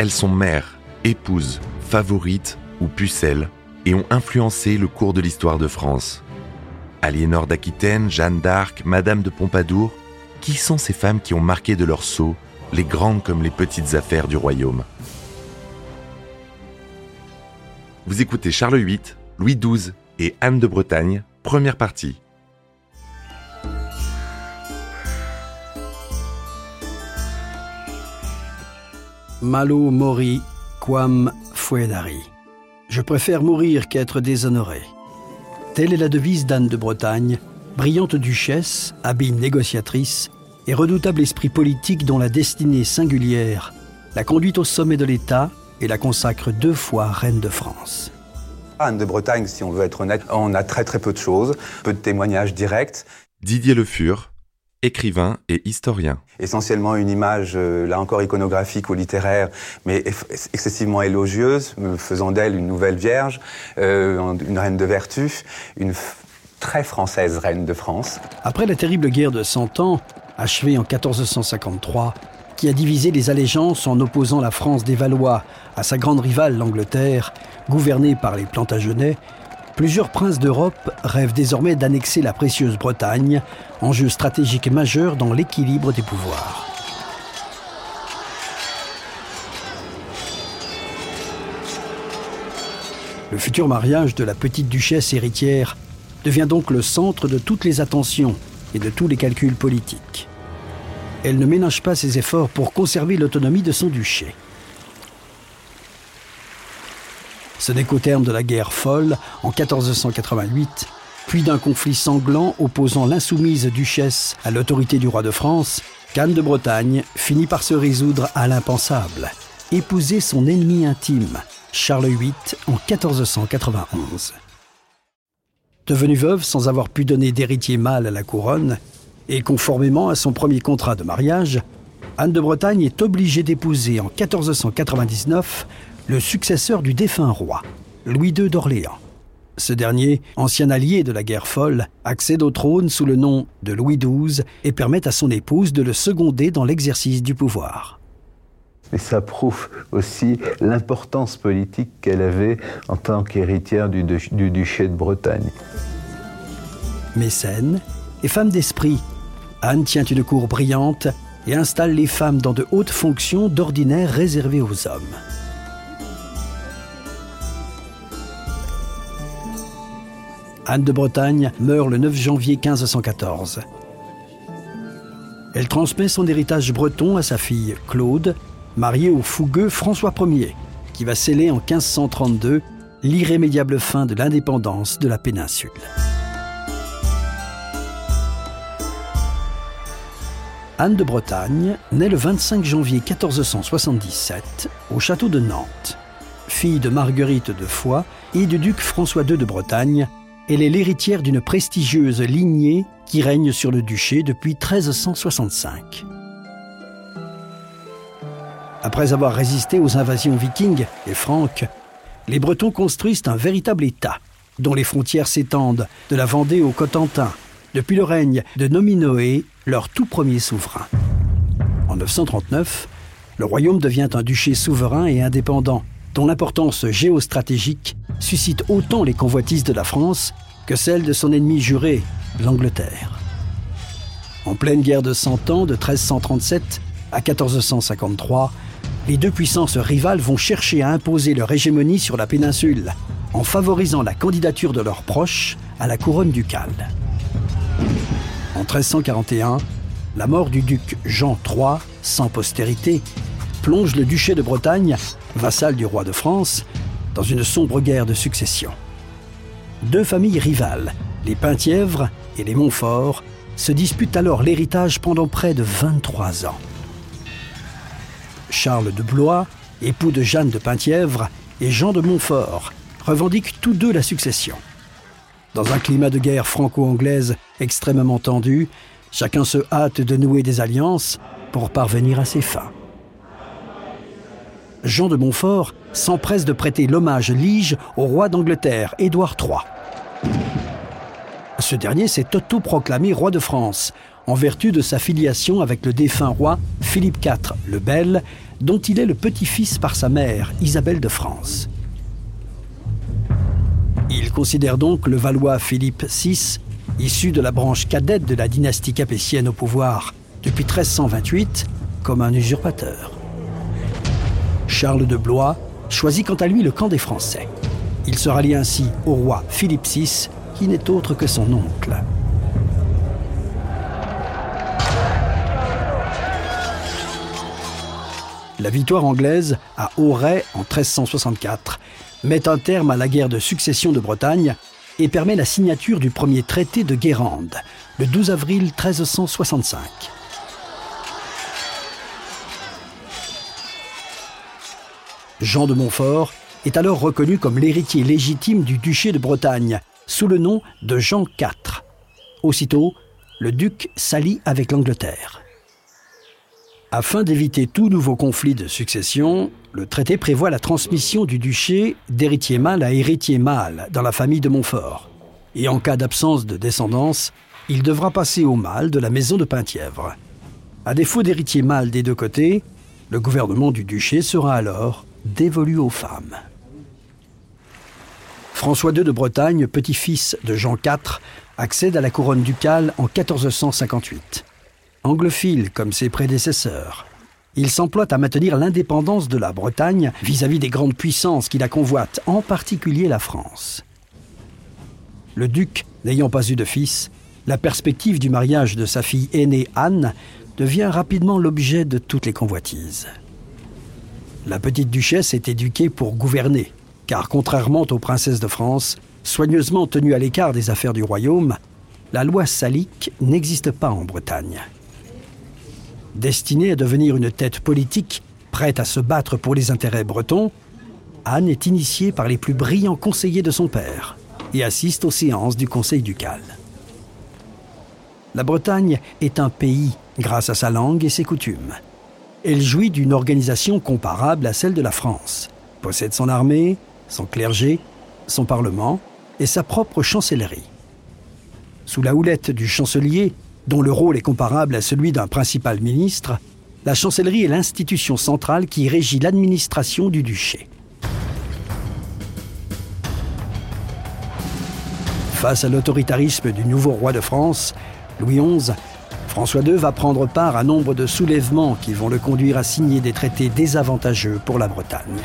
elles sont mères, épouses, favorites ou pucelles et ont influencé le cours de l'histoire de France. Aliénor d'Aquitaine, Jeanne d'Arc, Madame de Pompadour, qui sont ces femmes qui ont marqué de leur sceau les grandes comme les petites affaires du royaume? Vous écoutez Charles VIII, Louis XII et Anne de Bretagne, première partie. Malo mori quam fuedari. Je préfère mourir qu'être déshonoré. Telle est la devise d'Anne de Bretagne, brillante duchesse, habile négociatrice et redoutable esprit politique dont la destinée singulière la conduit au sommet de l'État et la consacre deux fois reine de France. Anne de Bretagne, si on veut être honnête, on a très très peu de choses, peu de témoignages directs. Didier Le Fur, écrivain et historien. Essentiellement une image, euh, là encore iconographique ou littéraire, mais excessivement élogieuse, faisant d'elle une nouvelle vierge, euh, une reine de vertu, une très française reine de France. Après la terrible guerre de Cent Ans, achevée en 1453, qui a divisé les allégeances en opposant la France des Valois à sa grande rivale l'Angleterre, gouvernée par les Plantagenets, plusieurs princes d'Europe rêvent désormais d'annexer la précieuse Bretagne, enjeu stratégique majeur dans l'équilibre des pouvoirs. Le futur mariage de la petite duchesse héritière devient donc le centre de toutes les attentions et de tous les calculs politiques. Elle ne ménage pas ses efforts pour conserver l'autonomie de son duché. Ce n'est qu'au terme de la guerre folle, en 1488, puis d'un conflit sanglant opposant l'insoumise duchesse à l'autorité du roi de France, qu'Anne de Bretagne finit par se résoudre à l'impensable, épouser son ennemi intime, Charles VIII, en 1491. Devenue veuve sans avoir pu donner d'héritier mâle à la couronne, et conformément à son premier contrat de mariage, Anne de Bretagne est obligée d'épouser en 1499 le successeur du défunt roi, Louis II d'Orléans. Ce dernier, ancien allié de la guerre folle, accède au trône sous le nom de Louis XII et permet à son épouse de le seconder dans l'exercice du pouvoir. Et ça prouve aussi l'importance politique qu'elle avait en tant qu'héritière du, du, duché de Bretagne. Mécène et femme d'esprit, Anne tient une cour brillante et installe les femmes dans de hautes fonctions d'ordinaire réservées aux hommes. Anne de Bretagne meurt le 9 janvier 1514. Elle transmet son héritage breton à sa fille Claude, mariée au fougueux François Ier, qui va sceller en 1532 l'irrémédiable fin de l'indépendance de la péninsule. Anne de Bretagne naît le 25 janvier 1477 au château de Nantes. Fille de Marguerite de Foix et du duc François II de Bretagne, elle est l'héritière d'une prestigieuse lignée qui règne sur le duché depuis 1365. Après avoir résisté aux invasions vikings et franques, les Bretons construisent un véritable État, dont les frontières s'étendent de la Vendée au Cotentin, depuis le règne de Nominoé, leur tout premier souverain. En 939, le royaume devient un duché souverain et indépendant, dont l'importance géostratégique suscite autant les convoitises de la France que celles de son ennemi juré, l'Angleterre. En pleine guerre de Cent Ans de 1337 à 1453, les deux puissances rivales vont chercher à imposer leur hégémonie sur la péninsule, en favorisant la candidature de leurs proches à la couronne ducale. En 1341, la mort du duc Jean III, sans postérité, plonge le duché de Bretagne, vassal du roi de France, dans une sombre guerre de succession. Deux familles rivales, les Penthièvre et les Montfort, se disputent alors l'héritage pendant près de 23 ans. Charles de Blois, époux de Jeanne de Penthièvre, et Jean de Montfort revendiquent tous deux la succession. Dans un climat de guerre franco-anglaise extrêmement tendu, chacun se hâte de nouer des alliances pour parvenir à ses fins. Jean de Montfort s'empresse de prêter l'hommage lige au roi d'Angleterre, Édouard III. Ce dernier s'est auto-proclamé roi de France, en vertu de sa filiation avec le défunt roi Philippe IV le Bel, dont il est le petit-fils par sa mère, Isabelle de France. Il considère donc le Valois Philippe VI, issu de la branche cadette de la dynastie capétienne au pouvoir depuis 1328, comme un usurpateur. Charles de Blois choisit quant à lui le camp des Français. Il se rallie ainsi au roi Philippe VI, qui n'est autre que son oncle. La victoire anglaise à Auray en 1364 met un terme à la guerre de succession de Bretagne et permet la signature du premier traité de Guérande, le 12 avril 1365. Jean de Montfort est alors reconnu comme l'héritier légitime du duché de Bretagne, sous le nom de Jean IV. Aussitôt, le duc s'allie avec l'Angleterre. Afin d'éviter tout nouveau conflit de succession, le traité prévoit la transmission du duché d'héritier mâle à héritier mâle dans la famille de Montfort. Et en cas d'absence de descendance, il devra passer au mâle de la maison de Penthièvre. À défaut d'héritier mâle des deux côtés, le gouvernement du duché sera alors dévolu aux femmes. François II de Bretagne, petit-fils de Jean IV, accède à la couronne ducale en 1458. Anglophile comme ses prédécesseurs, il s'emploie à maintenir l'indépendance de la Bretagne vis-à-vis -vis des grandes puissances qui la convoitent, en particulier la France. Le duc n'ayant pas eu de fils, la perspective du mariage de sa fille aînée Anne devient rapidement l'objet de toutes les convoitises. La petite duchesse est éduquée pour gouverner, car contrairement aux princesses de France, soigneusement tenues à l'écart des affaires du royaume, la loi salique n'existe pas en Bretagne. Destinée à devenir une tête politique, prête à se battre pour les intérêts bretons, Anne est initiée par les plus brillants conseillers de son père et assiste aux séances du Conseil ducal. La Bretagne est un pays grâce à sa langue et ses coutumes. Elle jouit d'une organisation comparable à celle de la France, possède son armée, son clergé, son parlement et sa propre chancellerie. Sous la houlette du chancelier, dont le rôle est comparable à celui d'un principal ministre, la chancellerie est l'institution centrale qui régit l'administration du duché. Face à l'autoritarisme du nouveau roi de France, Louis XI, François II va prendre part à nombre de soulèvements qui vont le conduire à signer des traités désavantageux pour la Bretagne.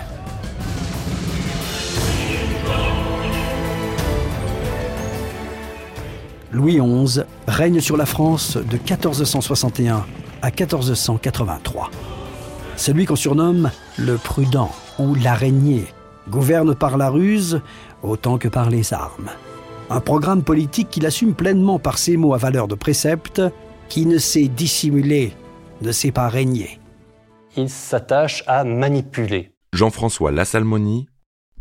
Louis XI règne sur la France de 1461 à 1483. Celui qu'on surnomme le prudent ou l'araignée gouverne par la ruse autant que par les armes. Un programme politique qu'il assume pleinement par ses mots à valeur de précepte, qui ne sait dissimuler, ne sait pas régner. Il s'attache à manipuler. Jean-François Lassalmoni,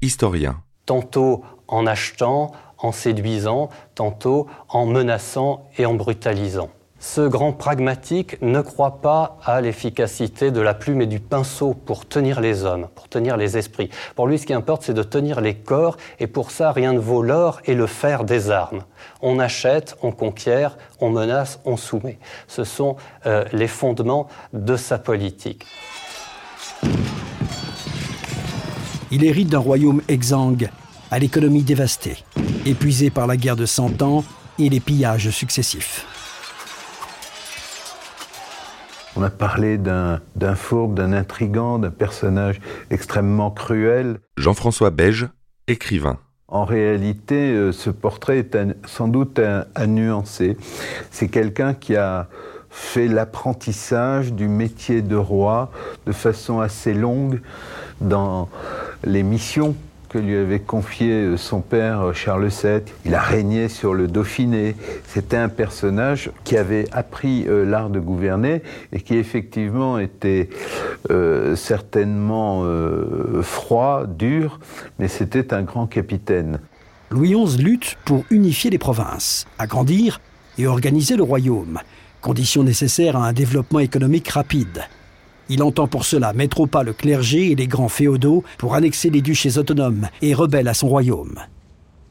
historien. Tantôt en achetant, en séduisant, tantôt en menaçant et en brutalisant. Ce grand pragmatique ne croit pas à l'efficacité de la plume et du pinceau pour tenir les hommes, pour tenir les esprits. Pour lui, ce qui importe, c'est de tenir les corps, et pour ça, rien ne vaut l'or et le fer des armes. On achète, on conquiert, on menace, on soumet. Ce sont euh, les fondements de sa politique. Il hérite d'un royaume exsangue, à l'économie dévastée, épuisé par la guerre de Cent Ans et les pillages successifs. On a parlé d'un fourbe, d'un intrigant, d'un personnage extrêmement cruel. Jean-François Beige, écrivain. En réalité, euh, ce portrait est sans doute à nuancer. C'est quelqu'un qui a fait l'apprentissage du métier de roi de façon assez longue dans les missions que lui avait confié euh, son père euh, Charles VII. Il a régné sur le Dauphiné. C'était un personnage qui avait appris euh, l'art de gouverner et qui effectivement était certainement froid, dur, mais c'était un grand capitaine. Louis XI lutte pour unifier les provinces, agrandir et organiser le royaume, condition nécessaire à un développement économique rapide. Il entend pour cela mettre au pas le clergé et les grands féodaux pour annexer les duchés autonomes et rebelles à son royaume.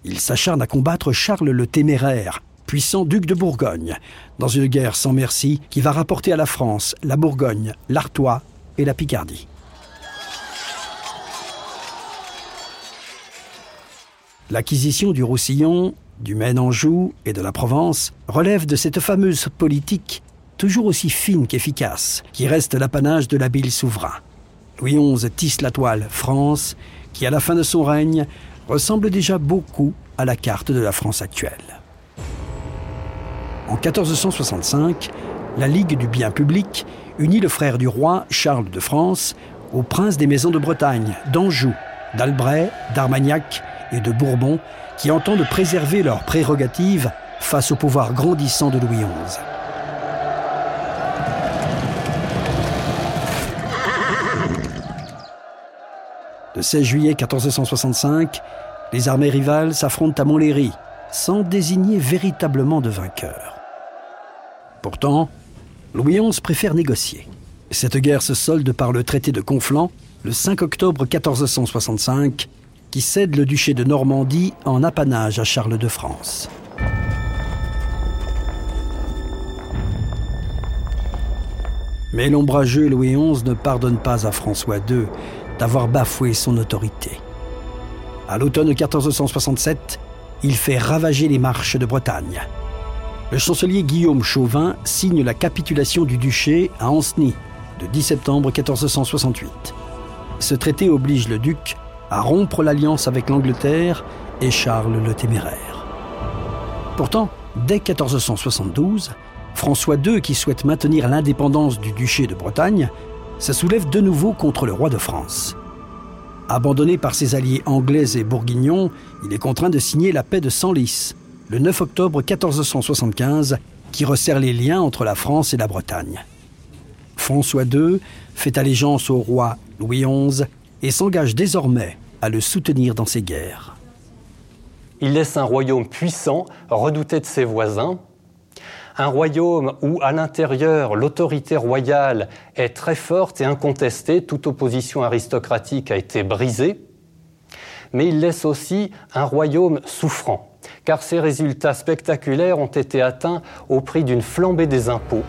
Il s'acharne à combattre Charles le Téméraire, puissant duc de Bourgogne, dans une guerre sans merci qui va rapporter à la France la Bourgogne, l'Artois et la Picardie. L'acquisition du Roussillon, du Maine-Anjou et de la Provence relève de cette fameuse politique toujours aussi fine qu'efficace, qui reste l'apanage de l'habile souverain. Louis XI tisse la toile France, qui à la fin de son règne ressemble déjà beaucoup à la carte de la France actuelle. En 1465, la Ligue du bien public unit le frère du roi, Charles de France, aux princes des maisons de Bretagne, d'Anjou, d'Albret, d'Armagnac et de Bourbon, qui entendent préserver leurs prérogatives face au pouvoir grandissant de Louis XI. 16 juillet 1465, les armées rivales s'affrontent à Montlhéry, sans désigner véritablement de vainqueur. Pourtant, Louis XI préfère négocier. Cette guerre se solde par le traité de Conflans, le 5 octobre 1465, qui cède le duché de Normandie en apanage à Charles de France. Mais l'ombrageux Louis XI ne pardonne pas à François II d'avoir bafoué son autorité. À l'automne 1467, il fait ravager les marches de Bretagne. Le chancelier Guillaume Chauvin signe la capitulation du duché à Ancenis le 10 septembre 1468. Ce traité oblige le duc à rompre l'alliance avec l'Angleterre et Charles le Téméraire. Pourtant, dès 1472, François II, qui souhaite maintenir l'indépendance du duché de Bretagne, se soulève de nouveau contre le roi de France. Abandonné par ses alliés anglais et bourguignons, il est contraint de signer la paix de Senlis, le 9 octobre 1475, qui resserre les liens entre la France et la Bretagne. François II fait allégeance au roi Louis XI et s'engage désormais à le soutenir dans ses guerres. Il laisse un royaume puissant, redouté de ses voisins, un royaume où à l'intérieur l'autorité royale est très forte et incontestée, toute opposition aristocratique a été brisée, mais il laisse aussi un royaume souffrant, car ses résultats spectaculaires ont été atteints au prix d'une flambée des impôts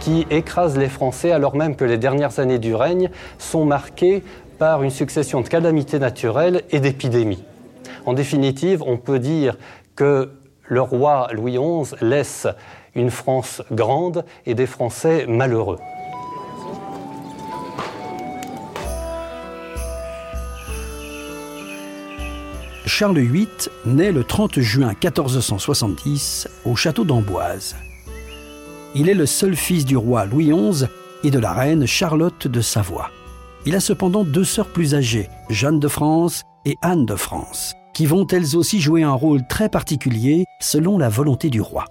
qui écrase les Français alors même que les dernières années du règne sont marquées par une succession de calamités naturelles et d'épidémies. En définitive, on peut dire que le roi Louis XI laisse une France grande et des Français malheureux. Charles VIII naît le 30 juin 1470 au château d'Amboise. Il est le seul fils du roi Louis XI et de la reine Charlotte de Savoie. Il a cependant deux sœurs plus âgées, Jeanne de France et Anne de France qui vont elles aussi jouer un rôle très particulier selon la volonté du roi.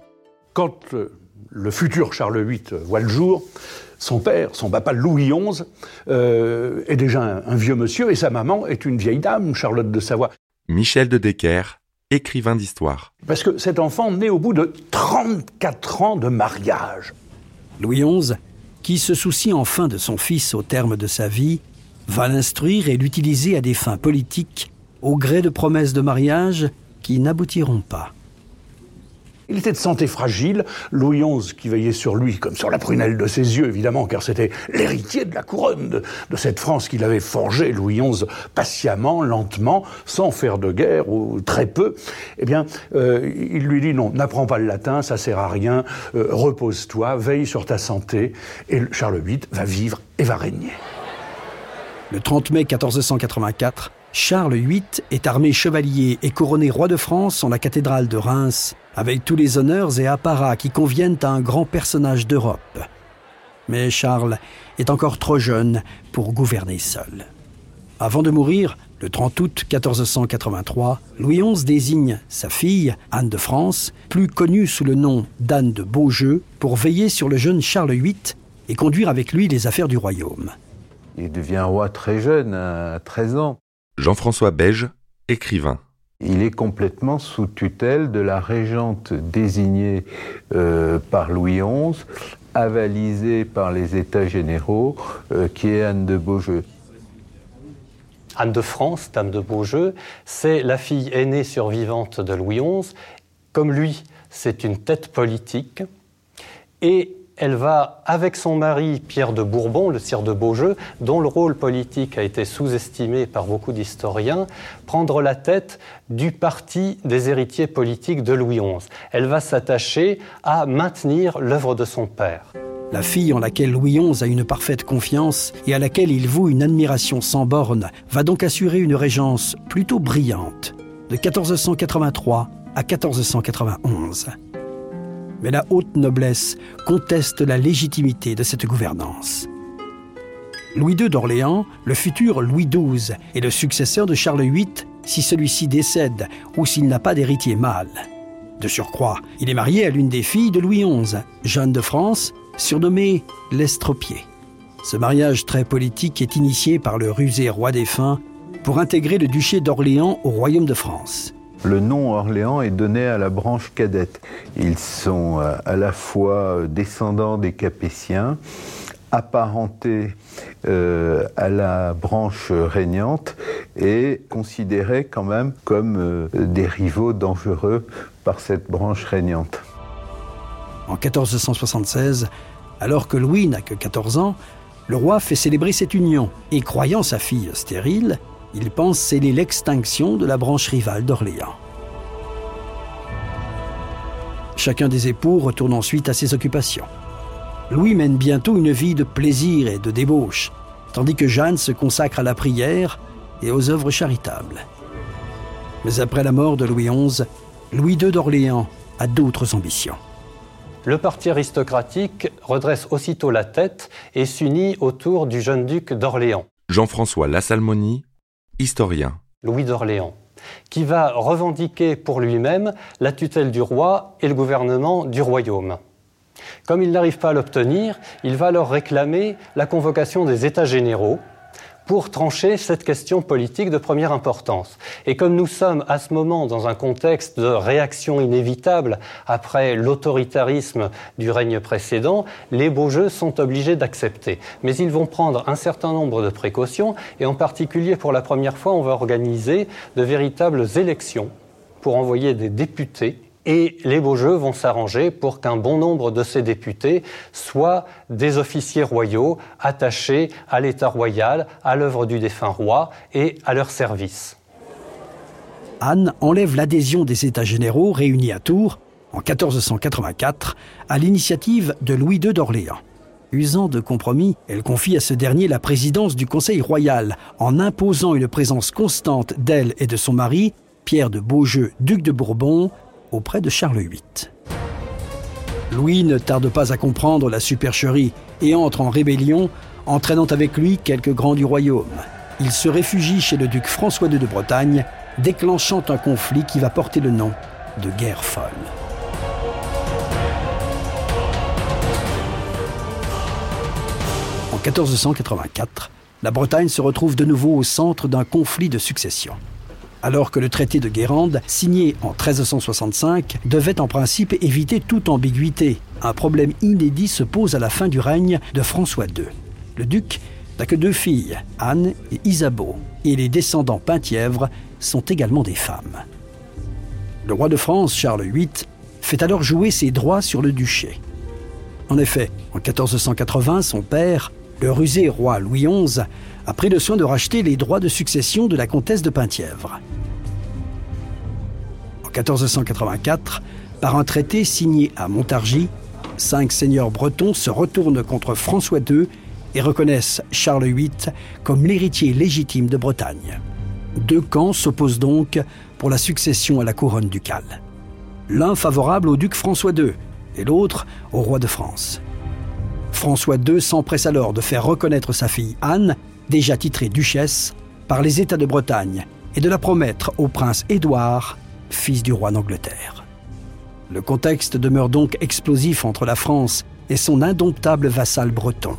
Quand euh, le futur Charles VIII voit le jour, son père, son papa Louis XI, euh, est déjà un, vieux monsieur et sa maman est une vieille dame, Charlotte de Savoie. Michel de Decker, écrivain d'histoire. Parce que cet enfant naît au bout de 34 ans de mariage. Louis XI, qui se soucie enfin de son fils au terme de sa vie, va l'instruire et l'utiliser à des fins politiques au gré de promesses de mariage qui n'aboutiront pas. Il était de santé fragile, Louis XI qui veillait sur lui comme sur la prunelle de ses yeux, évidemment, car c'était l'héritier de la couronne de, cette France qu'il avait forgée, Louis XI, patiemment, lentement, sans faire de guerre, ou très peu. Eh bien, euh, il lui dit non, n'apprends pas le latin, ça sert à rien, euh, repose-toi, veille sur ta santé, et Charles VIII va vivre et va régner. Le 30 mai 1484, Charles VIII est armé chevalier et couronné roi de France en la cathédrale de Reims, avec tous les honneurs et apparats qui conviennent à un grand personnage d'Europe. Mais Charles est encore trop jeune pour gouverner seul. Avant de mourir, le 30 août 1483, Louis XI désigne sa fille, Anne de France, plus connue sous le nom d'Anne de Beaujeu, pour veiller sur le jeune Charles VIII et conduire avec lui les affaires du royaume. Il devient roi très jeune, à 13 ans. Jean-François Beige, écrivain. Il est complètement sous tutelle de la régente désignée euh, par Louis XI, avalisée par les États généraux, euh, qui est Anne de Beaujeu. Anne de France, dame de Beaujeu, c'est la fille aînée survivante de Louis XI. Comme lui, c'est une tête politique. Et elle va, avec son mari Pierre de Bourbon, le sire de Beaujeu, dont le rôle politique a été sous-estimé par beaucoup d'historiens, prendre la tête du parti des héritiers politiques de Louis XI. Elle va s'attacher à maintenir l'œuvre de son père. La fille en laquelle Louis XI a une parfaite confiance et à laquelle il voue une admiration sans borne va donc assurer une régence plutôt brillante, de 1483 à 1491 mais la haute noblesse conteste la légitimité de cette gouvernance. Louis II d'Orléans, le futur Louis XII, est le successeur de Charles VIII si celui-ci décède ou s'il n'a pas d'héritier mâle. De surcroît, il est marié à l'une des filles de Louis XI, Jeanne de France, surnommée l'Estropié. Ce mariage très politique est initié par le rusé roi défunt pour intégrer le duché d'Orléans au royaume de France. Le nom Orléans est donné à la branche cadette. Ils sont euh, à la fois euh, descendants des Capétiens, apparentés euh, à la branche régnante et considérés quand même comme des rivaux dangereux par cette branche régnante. En 1476, alors que Louis n'a que 14 ans, le roi fait célébrer cette union et croyant sa fille stérile, il pense sceller l'extinction de la branche rivale d'Orléans. Chacun des époux retourne ensuite à ses occupations. Louis mène bientôt une vie de plaisir et de débauche, tandis que Jeanne se consacre à la prière et aux œuvres charitables. Mais après la mort de Louis XI, Louis II d'Orléans a d'autres ambitions. Le parti aristocratique redresse aussitôt la tête et s'unit autour du jeune duc d'Orléans. Jean-François Lassalmonie, historien. Louis d'Orléans, qui va revendiquer pour lui-même la tutelle du roi et le gouvernement du royaume. Comme il n'arrive pas à l'obtenir, il va alors réclamer la convocation des États généraux, pour trancher cette question politique de première importance. Et comme nous sommes à ce moment dans un contexte de réaction inévitable après l'autoritarisme du règne précédent, les beaux jeux sont obligés d'accepter. Mais ils vont prendre un certain nombre de précautions et en particulier pour la première fois, on va organiser de véritables élections pour envoyer des députés et les beaux jeux vont s'arranger pour qu'un bon nombre de ces députés soient des officiers royaux attachés à l'État royal, à l'œuvre du défunt roi et à leur service. Anne enlève l'adhésion des États généraux réunis à Tours en 1484 à l'initiative de Louis II d'Orléans. Usant de compromis, elle confie à ce dernier la présidence du Conseil royal en imposant une présence constante d'elle et de son mari, Pierre de Beaujeu, duc de Bourbon, auprès de Charles VIII. Louis ne tarde pas à comprendre la supercherie et entre en rébellion, entraînant avec lui quelques grands du royaume. Il se réfugie chez le duc François II de Bretagne, déclenchant un conflit qui va porter le nom de guerre folle. En 1484, la Bretagne se retrouve de nouveau au centre d'un conflit de succession alors que le traité de Guérande, signé en 1365, devait en principe éviter toute ambiguïté. Un problème inédit se pose à la fin du règne de François II. Le duc n'a que deux filles, Anne et Isabeau, et les descendants Penthièvre sont également des femmes. Le roi de France, Charles VIII, fait alors jouer ses droits sur le duché. En effet, en 1480, son père, le rusé roi Louis XI, a pris le soin de racheter les droits de succession de la comtesse de Penthièvre. En 1484, par un traité signé à Montargis, cinq seigneurs bretons se retournent contre François II et reconnaissent Charles VIII comme l'héritier légitime de Bretagne. Deux camps s'opposent donc pour la succession à la couronne ducale. L'un favorable au duc François II et l'autre au roi de France. François II s'empresse alors de faire reconnaître sa fille Anne déjà titrée duchesse, par les États de Bretagne et de la promettre au prince Édouard, fils du roi d'Angleterre. Le contexte demeure donc explosif entre la France et son indomptable vassal breton.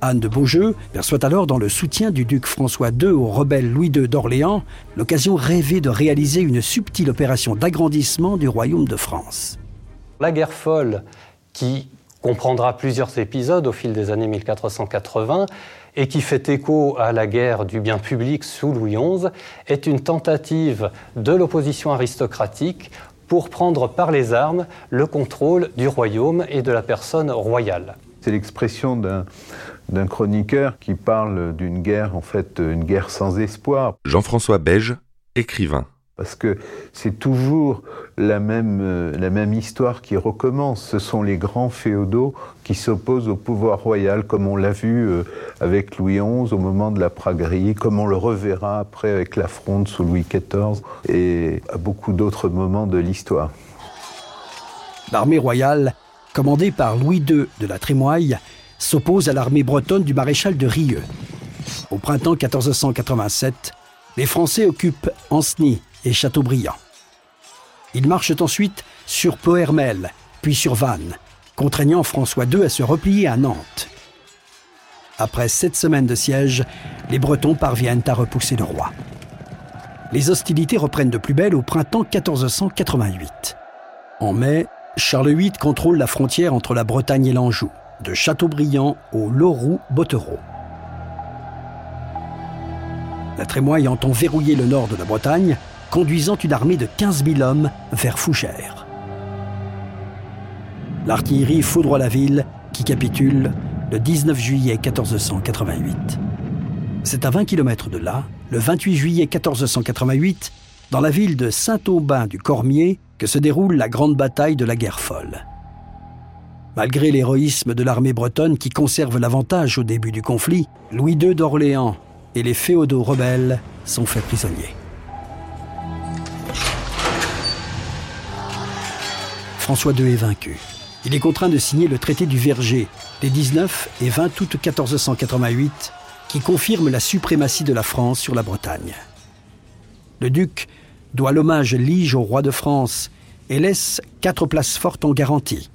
Anne de Beaujeu perçoit alors dans le soutien du duc François II au rebelle Louis II d'Orléans l'occasion rêvée de réaliser une subtile opération d'agrandissement du royaume de France. La guerre folle, qui comprendra plusieurs épisodes au fil des années 1480, et qui fait écho à la guerre du bien public sous Louis XI, est une tentative de l'opposition aristocratique pour prendre par les armes le contrôle du royaume et de la personne royale. C'est l'expression d'un chroniqueur qui parle d'une guerre, en fait, une guerre sans espoir. Jean-François Beige, écrivain parce que c'est toujours la même, euh, la même histoire qui recommence. Ce sont les grands féodaux qui s'opposent au pouvoir royal, comme on l'a vu euh, avec Louis XI au moment de la praguerie, comme on le reverra après avec la fronde sous Louis XIV et à beaucoup d'autres moments de l'histoire. L'armée royale, commandée par Louis II de la Trémoille, s'oppose à l'armée bretonne du maréchal de Rieux. Au printemps 1487, les Français occupent Ancenis, et Châteaubriand. Ils marchent ensuite sur Pohermel, puis sur Vannes, contraignant François II à se replier à Nantes. Après sept semaines de siège, les Bretons parviennent à repousser le roi. Les hostilités reprennent de plus belle au printemps 1488. En mai, Charles VIII contrôle la frontière entre la Bretagne et l'Anjou, de Châteaubriand au Loroux-Bottereau. La Trémoille entend verrouiller le nord de la Bretagne conduisant une armée de 15 000 hommes vers Fougères. L'artillerie foudroie la ville qui capitule le 19 juillet 1488. C'est à 20 km de là, le 28 juillet 1488, dans la ville de Saint-Aubin du Cormier, que se déroule la grande bataille de la guerre folle. Malgré l'héroïsme de l'armée bretonne qui conserve l'avantage au début du conflit, Louis II d'Orléans et les féodaux rebelles sont faits prisonniers. François II est vaincu. Il est contraint de signer le traité du Verger les 19 et 20 août 1488 qui confirme la suprématie de la France sur la Bretagne. Le duc doit l'hommage lige au roi de France et laisse quatre places fortes en garantie.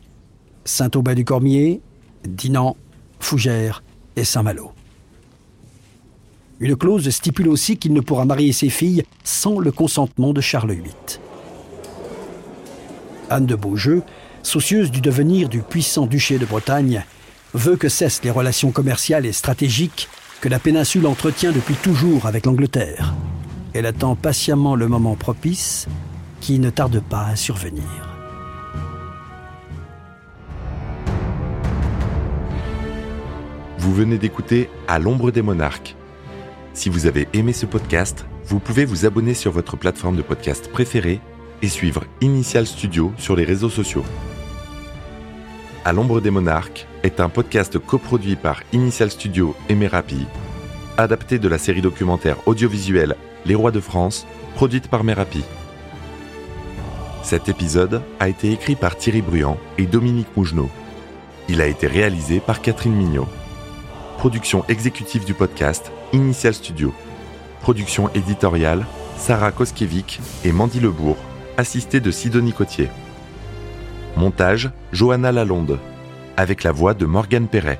Saint-Aubin-du-Cormier, Dinan, Fougères et Saint-Malo. Une clause stipule aussi qu'il ne pourra marier ses filles sans le consentement de Charles VIII. Anne de Beaujeu, soucieuse du devenir du puissant duché de Bretagne, veut que cessent les relations commerciales et stratégiques que la péninsule entretient depuis toujours avec l'Angleterre. Elle attend patiemment le moment propice qui ne tarde pas à survenir. Vous venez d'écouter À l'ombre des monarques. Si vous avez aimé ce podcast, vous pouvez vous abonner sur votre plateforme de podcast préférée et suivre Initial Studio sur les réseaux sociaux. À l'ombre des monarques est un podcast coproduit par Initial Studio et Merapi, adapté de la série documentaire audiovisuelle Les Rois de France, produite par Merapi. Cet épisode a été écrit par Thierry Bruand et Dominique Mougenot. Il a été réalisé par Catherine Mignot. Production exécutive du podcast Initial Studio. Production éditoriale Sarah Koskiewicz et Mandy Lebourg assisté de Sidonie Cotier. Montage Johanna Lalonde, avec la voix de Morgane Perret.